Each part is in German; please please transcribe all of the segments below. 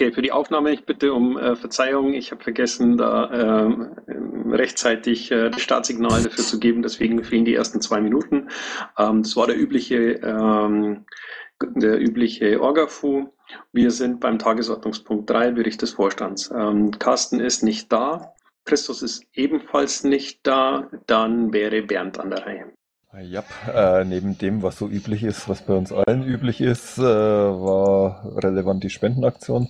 Okay, für die Aufnahme ich bitte um äh, Verzeihung. Ich habe vergessen, da äh, rechtzeitig äh, das Startsignal dafür zu geben. Deswegen fehlen die ersten zwei Minuten. Ähm, das war der übliche, ähm, der übliche Orgafu. Wir sind beim Tagesordnungspunkt 3, Bericht des Vorstands. Ähm, Carsten ist nicht da. Christus ist ebenfalls nicht da. Dann wäre Bernd an der Reihe. Ja, äh, neben dem, was so üblich ist, was bei uns allen üblich ist, äh, war relevant die Spendenaktion.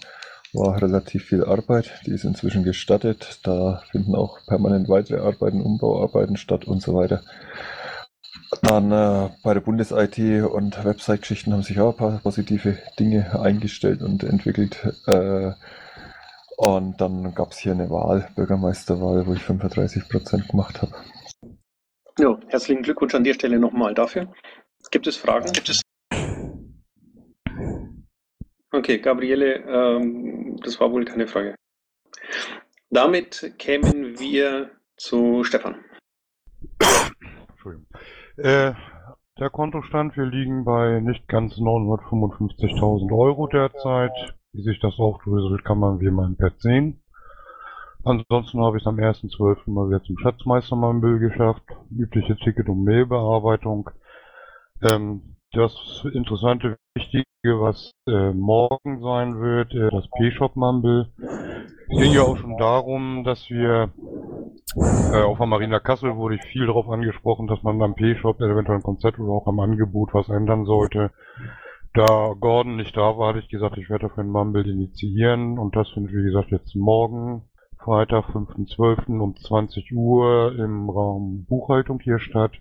War relativ viel Arbeit, die ist inzwischen gestattet. Da finden auch permanent weitere Arbeiten, Umbauarbeiten statt und so weiter. Dann äh, bei der Bundes-IT und Website-Geschichten haben sich auch ein paar positive Dinge eingestellt und entwickelt. Äh, und dann gab es hier eine Wahl, Bürgermeisterwahl, wo ich 35 Prozent gemacht habe. Ja, herzlichen Glückwunsch an der Stelle nochmal dafür. Gibt es Fragen? Gibt es? Okay, Gabriele, ähm, das war wohl keine Frage. Damit kämen wir zu Stefan. Entschuldigung. Äh, der Kontostand, wir liegen bei nicht ganz 955.000 Euro derzeit. Wie sich das aufdröselt, kann man wie man im Pad sehen. Ansonsten habe ich es am 1.12. mal wieder zum Schatzmeister mal im Bild geschafft. Übliche Ticket- und Mailbearbeitung. Ähm, das interessante, wichtige, was äh, morgen sein wird, äh, das P-Shop Mumble. Es ging ja auch schon darum, dass wir äh, auf der Marina Kassel wurde ich viel darauf angesprochen, dass man beim P-Shop eventuell ein Konzept oder auch am Angebot was ändern sollte. Da Gordon nicht da war, hatte ich gesagt, ich werde dafür ein Mumble initiieren und das findet wie gesagt jetzt morgen Freitag, 5.12. um 20 Uhr im Raum Buchhaltung hier statt.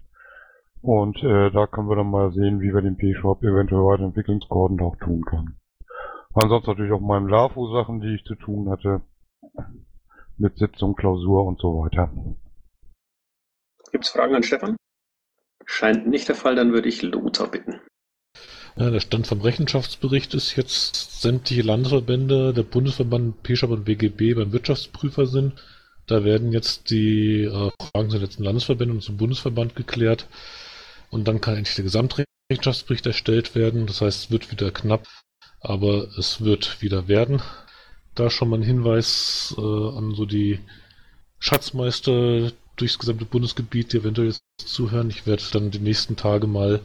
Und äh, da können wir dann mal sehen, wie wir den P-Shop eventuell weiterentwicklungscorden auch tun können. Ansonsten natürlich auch meine LAFO-Sachen, die ich zu tun hatte. Mit Sitzung, Klausur und so weiter. Gibt es Fragen an Stefan? Scheint nicht der Fall, dann würde ich Lothar bitten. Ja, der Stand vom Rechenschaftsbericht ist jetzt, sämtliche Landesverbände, der Bundesverband PSHAP und BGB beim Wirtschaftsprüfer sind. Da werden jetzt die äh, Fragen zur letzten Landesverbände und zum Bundesverband geklärt. Und dann kann endlich der Gesamtrechenschaftsbericht erstellt werden. Das heißt, es wird wieder knapp, aber es wird wieder werden. Da schon mal ein Hinweis äh, an so die Schatzmeister durchs gesamte Bundesgebiet, die eventuell jetzt zuhören. Ich werde dann die nächsten Tage mal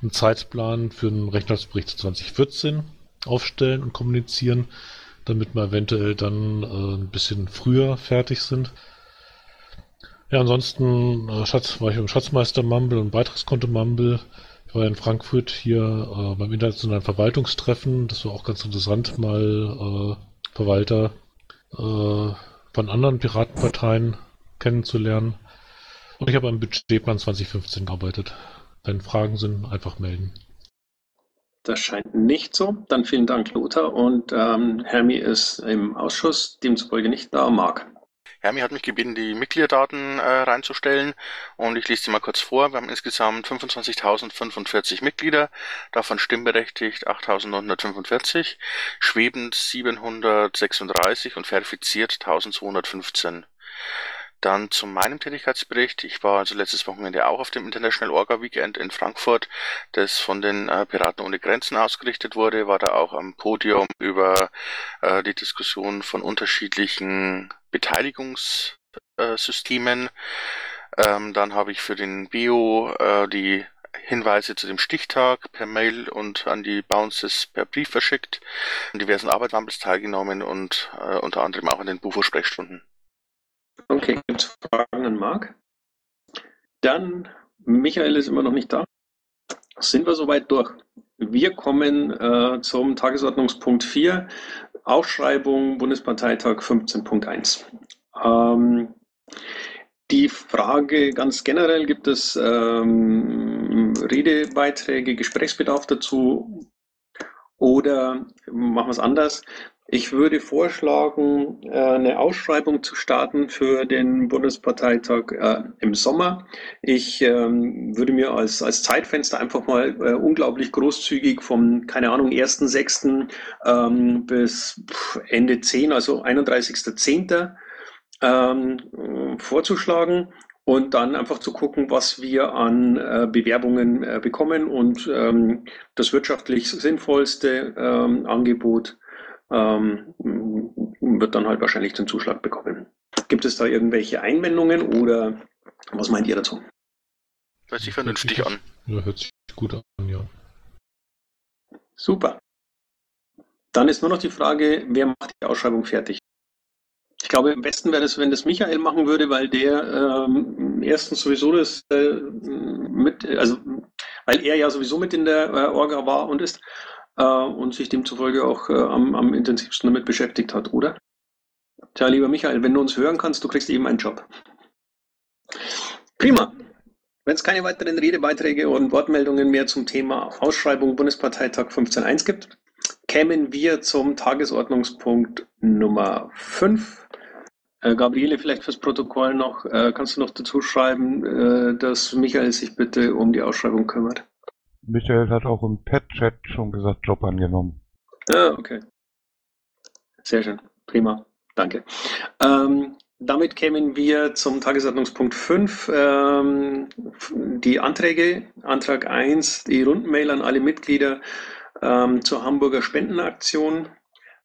einen Zeitplan für einen Rechnungsbericht 2014 aufstellen und kommunizieren, damit wir eventuell dann äh, ein bisschen früher fertig sind. Ja, ansonsten äh, Schatz, war ich beim Schatzmeister Mumble und Beitragskonto Mumble. Ich war in Frankfurt hier äh, beim internationalen Verwaltungstreffen. Das war auch ganz interessant, mal äh, Verwalter äh, von anderen Piratenparteien kennenzulernen. Und ich habe am Budgetplan 2015 gearbeitet. Wenn Fragen sind, einfach melden. Das scheint nicht so. Dann vielen Dank, Lothar. Und ähm, Hermi ist im Ausschuss, demzufolge nicht da. Marc. Hermi hat mich gebeten, die Mitgliederdaten äh, reinzustellen und ich lese sie mal kurz vor. Wir haben insgesamt 25.045 Mitglieder, davon stimmberechtigt 8.945, schwebend 736 und verifiziert 1.215. Dann zu meinem Tätigkeitsbericht. Ich war also letztes Wochenende auch auf dem International Orga Weekend in Frankfurt, das von den äh, Piraten ohne Grenzen ausgerichtet wurde, war da auch am Podium über äh, die Diskussion von unterschiedlichen Beteiligungssystemen. Ähm, dann habe ich für den Bio äh, die Hinweise zu dem Stichtag per Mail und an die Bounces per Brief verschickt, an diversen Arbeitswandels teilgenommen und äh, unter anderem auch an den Bufo-Sprechstunden. Okay, gibt es Fragen an Marc? Dann, Michael ist immer noch nicht da. Sind wir soweit durch? Wir kommen äh, zum Tagesordnungspunkt 4, Ausschreibung Bundesparteitag 15.1. Ähm, die Frage ganz generell, gibt es ähm, Redebeiträge, Gesprächsbedarf dazu oder machen wir es anders? Ich würde vorschlagen, äh, eine Ausschreibung zu starten für den Bundesparteitag äh, im Sommer. Ich ähm, würde mir als, als Zeitfenster einfach mal äh, unglaublich großzügig vom, keine Ahnung, 1.6. Ähm, bis Ende 10, also 31.10. Ähm, vorzuschlagen und dann einfach zu gucken, was wir an Bewerbungen bekommen und das wirtschaftlich sinnvollste Angebot ähm, wird dann halt wahrscheinlich den Zuschlag bekommen. Gibt es da irgendwelche Einwendungen oder was meint ihr dazu? Hört sich vernünftig an. Ja, hört sich gut an, ja. Super. Dann ist nur noch die Frage, wer macht die Ausschreibung fertig? Ich glaube, im besten wäre es, wenn das Michael machen würde, weil der ähm, erstens sowieso das äh, mit, also weil er ja sowieso mit in der äh, Orga war und ist äh, und sich demzufolge auch äh, am, am intensivsten damit beschäftigt hat, oder? Tja, lieber Michael, wenn du uns hören kannst, du kriegst eben einen Job. Prima. Wenn es keine weiteren Redebeiträge und Wortmeldungen mehr zum Thema Ausschreibung Bundesparteitag 15.1 gibt, kämen wir zum Tagesordnungspunkt Nummer 5. Äh, Gabriele, vielleicht fürs Protokoll noch, äh, kannst du noch dazu schreiben, äh, dass Michael sich bitte um die Ausschreibung kümmert? Michael hat auch im Pet-Chat schon gesagt, Job angenommen. Ah, okay. Sehr schön. Prima. Danke. Ähm, damit kämen wir zum Tagesordnungspunkt 5. Ähm, die Anträge. Antrag 1, die Rundmail an alle Mitglieder ähm, zur Hamburger Spendenaktion.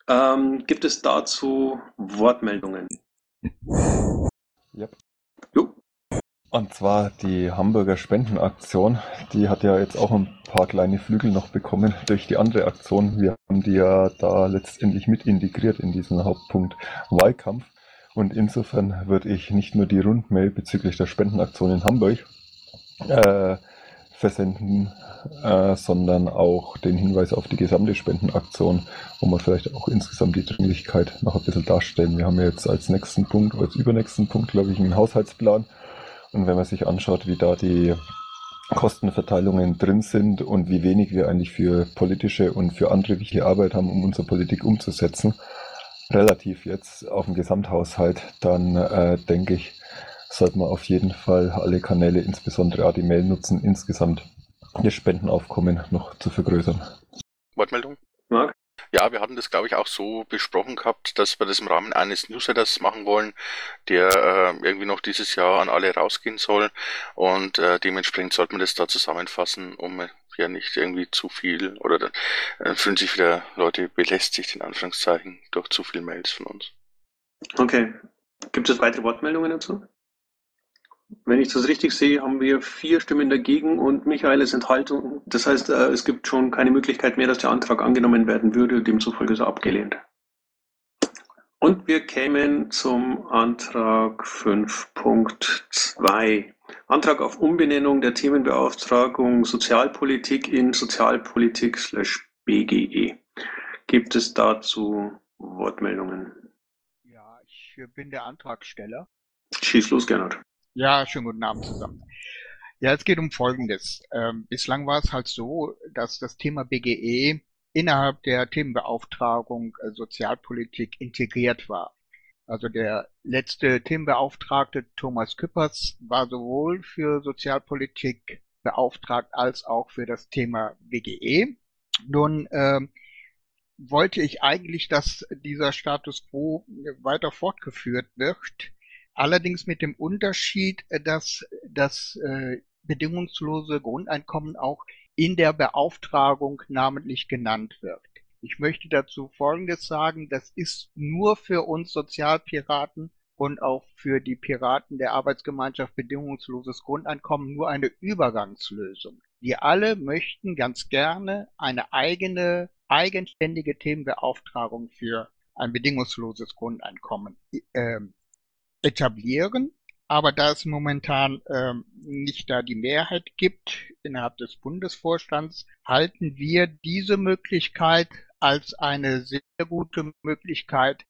Ähm, gibt es dazu Wortmeldungen? Ja. Und zwar die Hamburger Spendenaktion, die hat ja jetzt auch ein paar kleine Flügel noch bekommen durch die andere Aktion. Wir haben die ja da letztendlich mit integriert in diesen Hauptpunkt Wahlkampf. Und insofern würde ich nicht nur die Rundmail bezüglich der Spendenaktion in Hamburg äh, versenden, äh, sondern auch den Hinweis auf die gesamte Spendenaktion, wo man vielleicht auch insgesamt die Dringlichkeit noch ein bisschen darstellen. Wir haben ja jetzt als nächsten Punkt, als übernächsten Punkt, glaube ich, einen Haushaltsplan. Und wenn man sich anschaut, wie da die Kostenverteilungen drin sind und wie wenig wir eigentlich für politische und für andere wichtige Arbeit haben, um unsere Politik umzusetzen, relativ jetzt auf dem Gesamthaushalt, dann äh, denke ich, sollte man auf jeden Fall alle Kanäle, insbesondere auch die Mail nutzen, insgesamt das Spendenaufkommen noch zu vergrößern. Wortmeldung? Marc? Ja, wir hatten das, glaube ich, auch so besprochen gehabt, dass wir das im Rahmen eines Newsletters machen wollen, der äh, irgendwie noch dieses Jahr an alle rausgehen soll. Und äh, dementsprechend sollte man das da zusammenfassen, um ja nicht irgendwie zu viel oder äh, fühlen sich wieder Leute belästigt, in Anführungszeichen, durch zu viele Mails von uns. Okay. Gibt es weitere Wortmeldungen dazu? Wenn ich das richtig sehe, haben wir vier Stimmen dagegen und Michael ist Enthaltung. Das heißt, äh, es gibt schon keine Möglichkeit mehr, dass der Antrag angenommen werden würde. Demzufolge ist er abgelehnt. Und wir kämen zum Antrag 5.2. Antrag auf Umbenennung der Themenbeauftragung Sozialpolitik in Sozialpolitik BGE. Gibt es dazu Wortmeldungen? Ja, ich bin der Antragsteller. Schieß los, Gernot. Ja, schönen guten Abend zusammen. Ja, es geht um Folgendes. Ähm, bislang war es halt so, dass das Thema BGE innerhalb der Themenbeauftragung äh, Sozialpolitik integriert war. Also der letzte Themenbeauftragte Thomas Küppers war sowohl für Sozialpolitik beauftragt als auch für das Thema BGE. Nun ähm, wollte ich eigentlich, dass dieser Status quo weiter fortgeführt wird. Allerdings mit dem Unterschied, äh, dass das äh, bedingungslose Grundeinkommen auch in der Beauftragung namentlich genannt wird. Ich möchte dazu Folgendes sagen, das ist nur für uns Sozialpiraten und auch für die Piraten der Arbeitsgemeinschaft bedingungsloses Grundeinkommen nur eine Übergangslösung. Wir alle möchten ganz gerne eine eigene, eigenständige Themenbeauftragung für ein bedingungsloses Grundeinkommen äh, etablieren. Aber da es momentan ähm, nicht da die Mehrheit gibt innerhalb des Bundesvorstands, halten wir diese Möglichkeit als eine sehr gute Möglichkeit,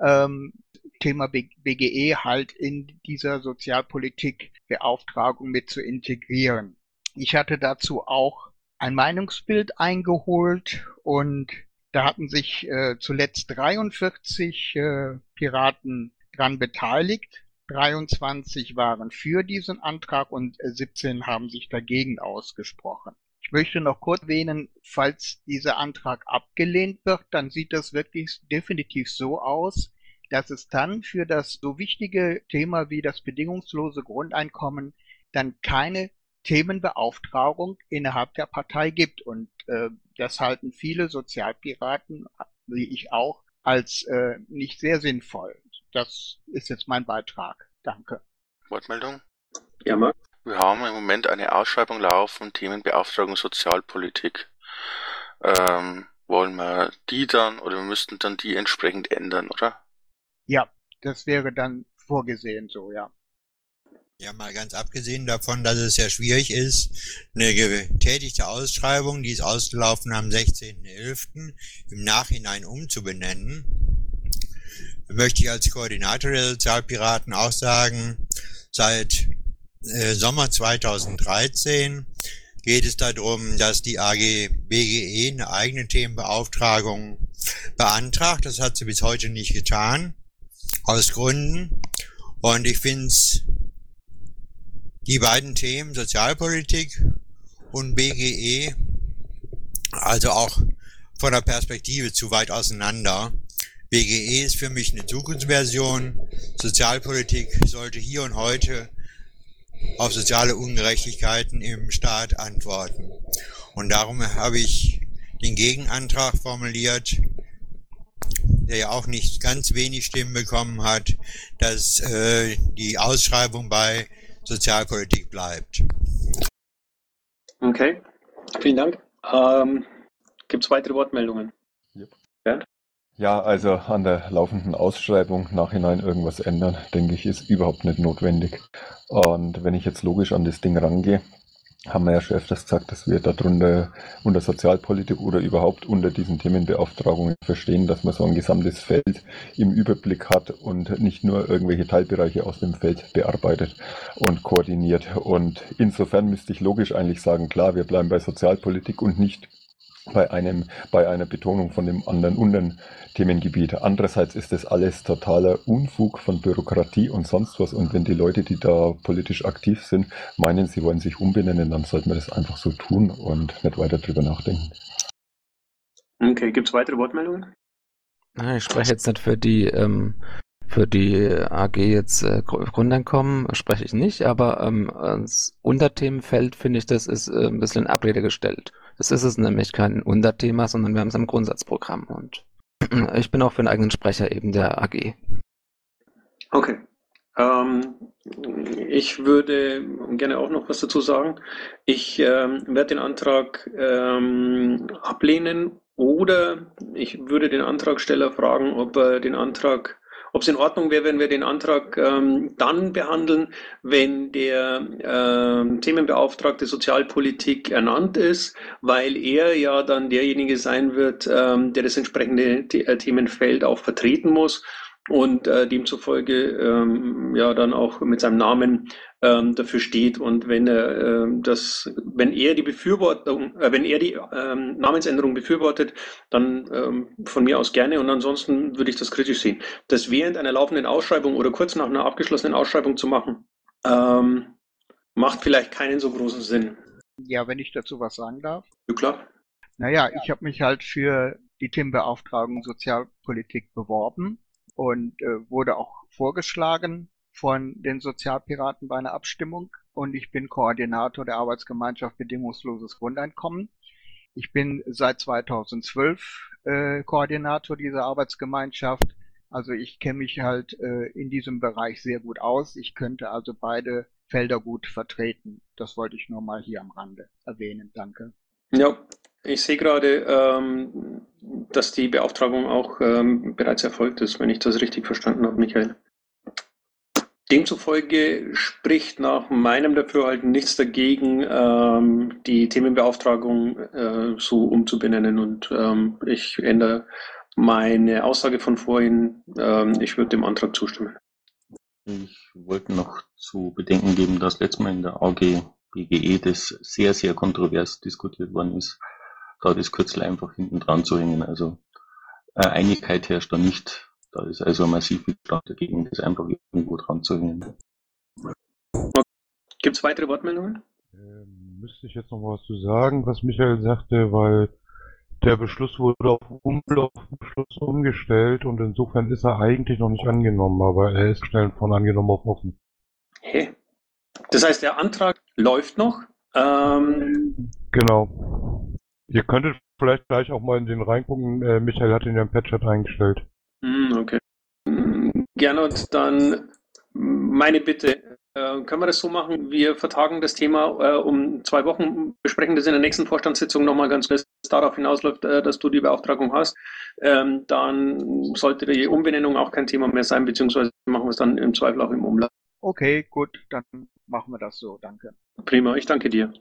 ähm, Thema BGE halt in dieser Sozialpolitik-Beauftragung mit zu integrieren. Ich hatte dazu auch ein Meinungsbild eingeholt und da hatten sich äh, zuletzt 43 äh, Piraten dran beteiligt. 23 waren für diesen Antrag und 17 haben sich dagegen ausgesprochen. Ich möchte noch kurz erwähnen, falls dieser Antrag abgelehnt wird, dann sieht das wirklich definitiv so aus, dass es dann für das so wichtige Thema wie das bedingungslose Grundeinkommen dann keine Themenbeauftragung innerhalb der Partei gibt. Und äh, das halten viele Sozialpiraten wie ich auch, als äh, nicht sehr sinnvoll. Das ist jetzt mein Beitrag. Danke. Wortmeldung? Ja, Marc? Wir haben im Moment eine Ausschreibung laufen, Themenbeauftragung Sozialpolitik. Ähm, wollen wir die dann oder wir müssten dann die entsprechend ändern, oder? Ja, das wäre dann vorgesehen so, ja. Ja, mal ganz abgesehen davon, dass es ja schwierig ist, eine getätigte Ausschreibung, die ist ausgelaufen am 16.11., im Nachhinein umzubenennen, möchte ich als Koordinator der Sozialpiraten auch sagen, seit äh, Sommer 2013 geht es darum, dass die AG BGE eine eigene Themenbeauftragung beantragt. Das hat sie bis heute nicht getan, aus Gründen. Und ich finde es die beiden Themen Sozialpolitik und BGE, also auch von der Perspektive zu weit auseinander. BGE ist für mich eine Zukunftsversion. Sozialpolitik sollte hier und heute auf soziale Ungerechtigkeiten im Staat antworten. Und darum habe ich den Gegenantrag formuliert, der ja auch nicht ganz wenig Stimmen bekommen hat, dass äh, die Ausschreibung bei Sozialpolitik bleibt. Okay, vielen Dank. Ähm, Gibt es weitere Wortmeldungen? Yep. Ja, also an der laufenden Ausschreibung nachhinein irgendwas ändern, denke ich, ist überhaupt nicht notwendig. Und wenn ich jetzt logisch an das Ding rangehe, haben wir ja schon öfters gesagt, dass wir darunter unter Sozialpolitik oder überhaupt unter diesen Themenbeauftragungen verstehen, dass man so ein gesamtes Feld im Überblick hat und nicht nur irgendwelche Teilbereiche aus dem Feld bearbeitet und koordiniert. Und insofern müsste ich logisch eigentlich sagen, klar, wir bleiben bei Sozialpolitik und nicht bei einem, bei einer Betonung von dem anderen unteren Themengebiet. Andererseits ist das alles totaler Unfug von Bürokratie und sonst was. Und wenn die Leute, die da politisch aktiv sind, meinen, sie wollen sich umbenennen, dann sollten wir das einfach so tun und nicht weiter drüber nachdenken. Okay, gibt es weitere Wortmeldungen? Ich spreche jetzt nicht für die ähm, für die AG jetzt äh, Grundeinkommen spreche ich nicht, aber ähm, als Unterthemenfeld finde ich, das ist äh, ein bisschen in Abrede gestellt. Das ist es nämlich kein Unterthema, sondern wir haben es im Grundsatzprogramm und ich bin auch für einen eigenen Sprecher eben der AG. Okay. Ähm, ich würde gerne auch noch was dazu sagen. Ich ähm, werde den Antrag ähm, ablehnen oder ich würde den Antragsteller fragen, ob er den Antrag ob es in Ordnung wäre, wenn wir den Antrag ähm, dann behandeln, wenn der ähm, Themenbeauftragte Sozialpolitik ernannt ist, weil er ja dann derjenige sein wird, ähm, der das entsprechende The Themenfeld auch vertreten muss und äh, demzufolge ähm, ja dann auch mit seinem Namen ähm, dafür steht und wenn er äh, das, wenn er die Befürwortung, äh, wenn er die ähm, Namensänderung befürwortet, dann ähm, von mir aus gerne und ansonsten würde ich das kritisch sehen. Das während einer laufenden Ausschreibung oder kurz nach einer abgeschlossenen Ausschreibung zu machen, ähm, macht vielleicht keinen so großen Sinn. Ja, wenn ich dazu was sagen darf. Ja, klar. Naja, ich habe mich halt für die Themenbeauftragung Sozialpolitik beworben und äh, wurde auch vorgeschlagen von den Sozialpiraten bei einer Abstimmung und ich bin Koordinator der Arbeitsgemeinschaft Bedingungsloses Grundeinkommen. Ich bin seit 2012 äh, Koordinator dieser Arbeitsgemeinschaft. Also ich kenne mich halt äh, in diesem Bereich sehr gut aus. Ich könnte also beide Felder gut vertreten. Das wollte ich nur mal hier am Rande erwähnen. Danke. Ja, ich sehe gerade, ähm, dass die Beauftragung auch ähm, bereits erfolgt ist, wenn ich das richtig verstanden habe, Michael. Demzufolge spricht nach meinem Dafürhalten nichts dagegen, ähm, die Themenbeauftragung äh, so umzubenennen. Und ähm, ich ändere meine Aussage von vorhin. Ähm, ich würde dem Antrag zustimmen. Ich wollte noch zu bedenken geben, dass letztes Mal in der AG BGE das sehr, sehr kontrovers diskutiert worden ist, da das Kürzel einfach hinten dran zu hängen. Also äh, Einigkeit herrscht da nicht. Da ist also ein massiv Widerstand dagegen, das einfach irgendwo dran zu hängen. Gibt es weitere Wortmeldungen? Ähm, müsste ich jetzt noch was zu sagen, was Michael sagte, weil der Beschluss wurde auf Umlaufbeschluss umgestellt und insofern ist er eigentlich noch nicht angenommen, aber er ist schnell von angenommen auf offen. Hä? Das heißt, der Antrag läuft noch. Ähm, genau. Ihr könntet vielleicht gleich auch mal in den reingucken. Äh, Michael hat ihn ja im Patchat eingestellt. Hm, okay. Hm, Gernot, dann meine Bitte. Äh, können wir das so machen? Wir vertagen das Thema äh, um zwei Wochen, besprechen das in der nächsten Vorstandssitzung nochmal ganz kurz. Darauf hinausläuft, äh, dass du die Beauftragung hast. Ähm, dann sollte die Umbenennung auch kein Thema mehr sein, beziehungsweise machen wir es dann im Zweifel auch im Umlauf. Okay, gut, dann machen wir das so. Danke. Prima, ich danke dir.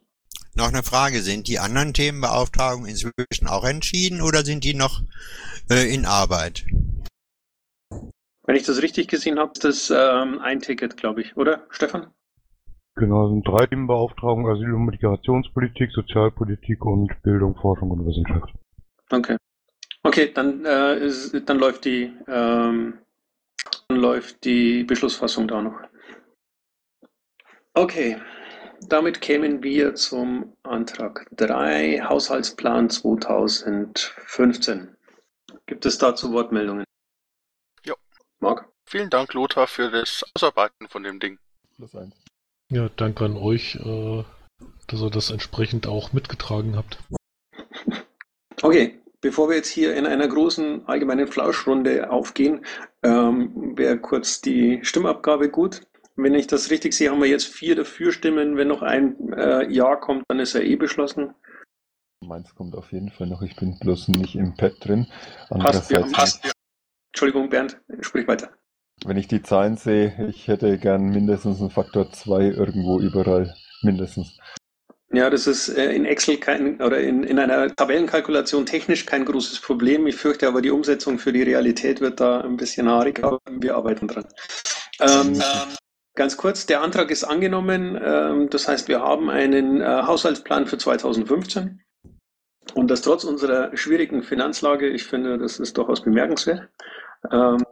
Noch eine Frage, sind die anderen Themenbeauftragungen inzwischen auch entschieden oder sind die noch äh, in Arbeit? Wenn ich das richtig gesehen habe, ist das ähm, ein Ticket, glaube ich, oder, Stefan? Genau, sind drei Themenbeauftragungen, Asyl- und Migrationspolitik, Sozialpolitik und Bildung, Forschung und Wissenschaft. Okay. Okay, dann, äh, ist, dann läuft die ähm, dann läuft die Beschlussfassung da noch. Okay, damit kämen wir zum Antrag 3, Haushaltsplan 2015. Gibt es dazu Wortmeldungen? Jo. Marc? Vielen Dank, Lothar, für das Ausarbeiten von dem Ding. Ja, danke an euch, äh, dass ihr das entsprechend auch mitgetragen habt. Okay, bevor wir jetzt hier in einer großen allgemeinen Flauschrunde aufgehen, ähm, wäre kurz die Stimmabgabe gut. Wenn ich das richtig sehe, haben wir jetzt vier dafür Stimmen. Wenn noch ein äh, Ja kommt, dann ist er eh beschlossen. Meins kommt auf jeden Fall noch. Ich bin bloß nicht im Pad drin. Passt, wir haben, Andererseits, passt. Entschuldigung, Bernd, sprich weiter. wenn ich die Zahlen sehe, ich hätte gern mindestens einen Faktor 2 irgendwo überall. Mindestens. Ja, das ist äh, in Excel kein oder in, in einer Tabellenkalkulation technisch kein großes Problem. Ich fürchte aber, die Umsetzung für die Realität wird da ein bisschen haarig, aber wir arbeiten dran. Ähm, ganz kurz, der Antrag ist angenommen. Ähm, das heißt, wir haben einen äh, Haushaltsplan für 2015. Und das trotz unserer schwierigen Finanzlage, ich finde, das ist durchaus bemerkenswert. Ähm,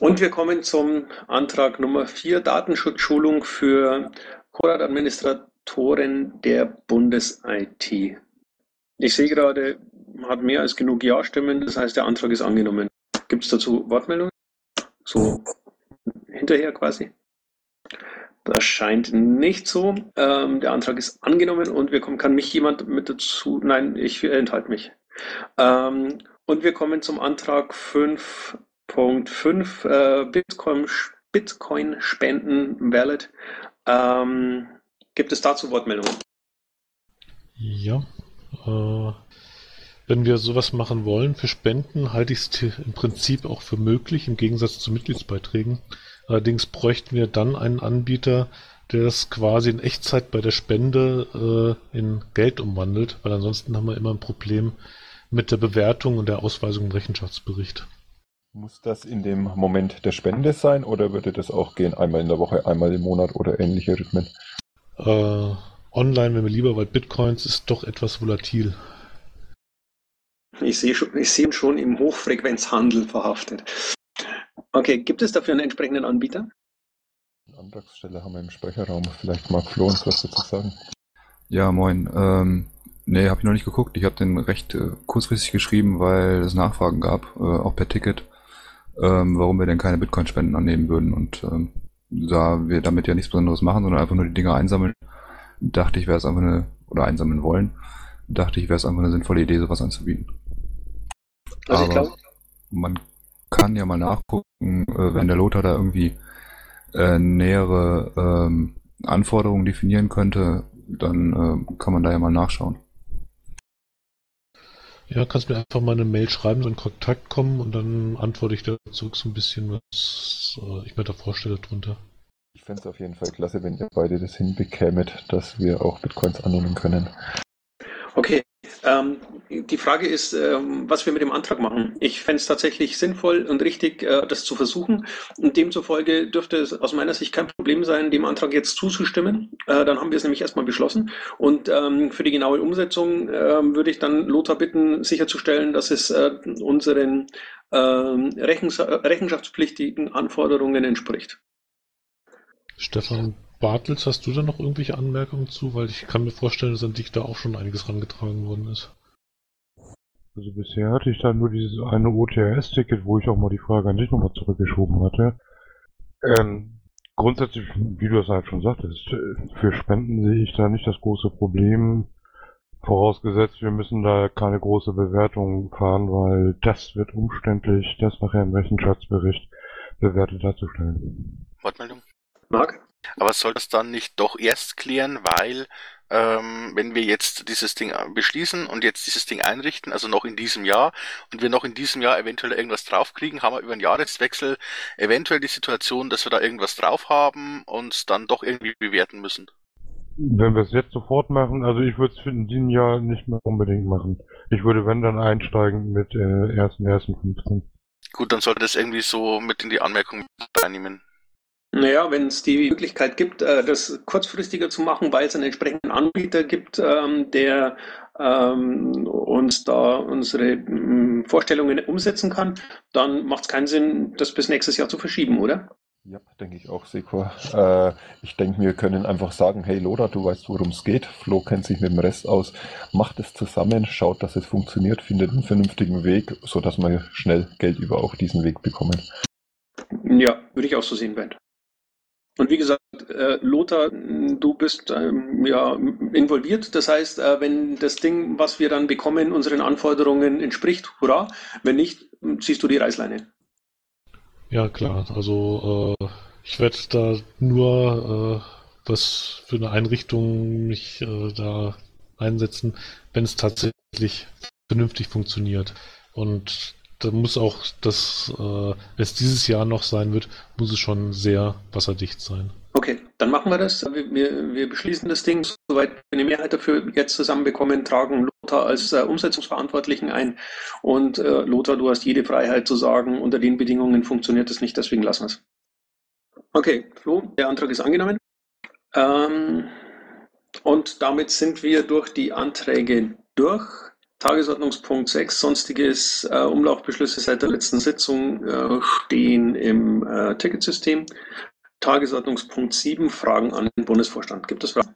und wir kommen zum Antrag Nummer 4, Datenschutzschulung für Corat-Administratoren der Bundes-IT. Ich sehe gerade, hat mehr als genug Ja-Stimmen, das heißt, der Antrag ist angenommen. Gibt es dazu Wortmeldungen? So hinterher quasi? Das scheint nicht so. Ähm, der Antrag ist angenommen und wir kommen, kann mich jemand mit dazu? Nein, ich enthalte mich. Ähm, und wir kommen zum Antrag 5.5 äh, Bitcoin, Bitcoin Spenden Wallet. Ähm, gibt es dazu Wortmeldungen? Ja. Äh, wenn wir sowas machen wollen für Spenden, halte ich es im Prinzip auch für möglich, im Gegensatz zu Mitgliedsbeiträgen. Allerdings bräuchten wir dann einen Anbieter, der das quasi in Echtzeit bei der Spende äh, in Geld umwandelt, weil ansonsten haben wir immer ein Problem mit der Bewertung und der Ausweisung im Rechenschaftsbericht. Muss das in dem Moment der Spende sein oder würde das auch gehen, einmal in der Woche, einmal im Monat oder ähnliche Rhythmen? Äh, online, wenn wir lieber, weil Bitcoins ist doch etwas volatil. Ich sehe, schon, ich sehe ihn schon im Hochfrequenzhandel verhaftet. Okay, gibt es dafür einen entsprechenden Anbieter? Eine Antragsstelle haben wir im Speicherraum. Vielleicht mag Flo uns was dazu sagen. Ja, moin. Ähm, nee, habe ich noch nicht geguckt. Ich habe den recht äh, kurzfristig geschrieben, weil es Nachfragen gab, äh, auch per Ticket, ähm, warum wir denn keine Bitcoin-Spenden annehmen würden. Und ähm, da wir damit ja nichts Besonderes machen, sondern einfach nur die Dinger einsammeln, dachte ich, wäre es einfach eine, oder einsammeln wollen, dachte ich, wäre es einfach eine sinnvolle Idee, sowas anzubieten. Also ich Aber glaube, man kann ja mal nachgucken, äh, wenn der Lothar da irgendwie äh, nähere ähm, Anforderungen definieren könnte, dann äh, kann man da ja mal nachschauen. Ja, kannst mir einfach mal eine Mail schreiben, so in Kontakt kommen und dann antworte ich da zurück so ein bisschen, was äh, ich mir da vorstelle drunter. Ich fände es auf jeden Fall klasse, wenn ihr beide das hinbekämet, dass wir auch Bitcoins annehmen können. okay. Ähm, die Frage ist, ähm, was wir mit dem Antrag machen. Ich fände es tatsächlich sinnvoll und richtig, äh, das zu versuchen. Und demzufolge dürfte es aus meiner Sicht kein Problem sein, dem Antrag jetzt zuzustimmen. Äh, dann haben wir es nämlich erstmal beschlossen. Und ähm, für die genaue Umsetzung ähm, würde ich dann Lothar bitten, sicherzustellen, dass es äh, unseren ähm, Rechens rechenschaftspflichtigen Anforderungen entspricht. Stefan Bartels, hast du da noch irgendwelche Anmerkungen zu? Weil ich kann mir vorstellen, dass an dich da auch schon einiges rangetragen worden ist. Also bisher hatte ich da nur dieses eine OTRS-Ticket, wo ich auch mal die Frage an dich nochmal zurückgeschoben hatte. Ähm, grundsätzlich, wie du es halt schon sagtest, für Spenden sehe ich da nicht das große Problem. Vorausgesetzt, wir müssen da keine große Bewertung fahren, weil das wird umständlich, das nachher im Rechenschaftsbericht bewertet darzustellen. Wortmeldung? Marc? Aber soll das dann nicht doch erst klären, weil ähm, wenn wir jetzt dieses Ding äh, beschließen und jetzt dieses Ding einrichten, also noch in diesem Jahr, und wir noch in diesem Jahr eventuell irgendwas draufkriegen, haben wir über einen Jahreswechsel eventuell die Situation, dass wir da irgendwas drauf haben und dann doch irgendwie bewerten müssen. Wenn wir es jetzt sofort machen, also ich würde es in diesem Jahr nicht mehr unbedingt machen. Ich würde, wenn dann einsteigen mit äh, 1.1.15. Gut, dann sollte das irgendwie so mit in die Anmerkung reinnehmen. Naja, wenn es die Möglichkeit gibt, äh, das kurzfristiger zu machen, weil es einen entsprechenden Anbieter gibt, ähm, der ähm, uns da unsere mm, Vorstellungen umsetzen kann, dann macht es keinen Sinn, das bis nächstes Jahr zu verschieben, oder? Ja, denke ich auch, Sekor. Äh, ich denke, wir können einfach sagen, hey Loda, du weißt, worum es geht. Flo kennt sich mit dem Rest aus. Macht es zusammen, schaut, dass es funktioniert, findet einen vernünftigen Weg, sodass wir schnell Geld über auch diesen Weg bekommen. Ja, würde ich auch so sehen, Ben. Und wie gesagt, äh, Lothar, du bist ähm, ja involviert. Das heißt, äh, wenn das Ding, was wir dann bekommen, unseren Anforderungen entspricht, hurra. Wenn nicht, ziehst du die Reißleine. Ja, klar. Also äh, ich werde da nur äh, was für eine Einrichtung mich äh, da einsetzen, wenn es tatsächlich vernünftig funktioniert. Und da muss auch das, äh, wenn es dieses Jahr noch sein wird, muss es schon sehr wasserdicht sein. Okay, dann machen wir das. Wir, wir, wir beschließen das Ding, soweit wir eine Mehrheit dafür jetzt zusammenbekommen, tragen Lothar als äh, Umsetzungsverantwortlichen ein. Und äh, Lothar, du hast jede Freiheit zu sagen, unter den Bedingungen funktioniert das nicht, deswegen lassen wir es. Okay, Flo, der Antrag ist angenommen. Ähm, und damit sind wir durch die Anträge durch. Tagesordnungspunkt 6, sonstiges äh, Umlaufbeschlüsse seit der letzten Sitzung äh, stehen im äh, Ticketsystem. Tagesordnungspunkt 7, Fragen an den Bundesvorstand. Gibt es Fragen?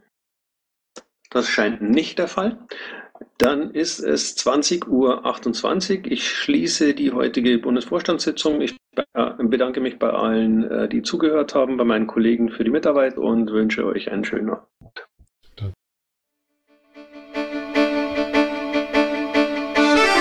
Das scheint nicht der Fall. Dann ist es 20.28 Uhr. Ich schließe die heutige Bundesvorstandssitzung. Ich äh, bedanke mich bei allen, äh, die zugehört haben, bei meinen Kollegen für die Mitarbeit und wünsche euch einen schönen Abend.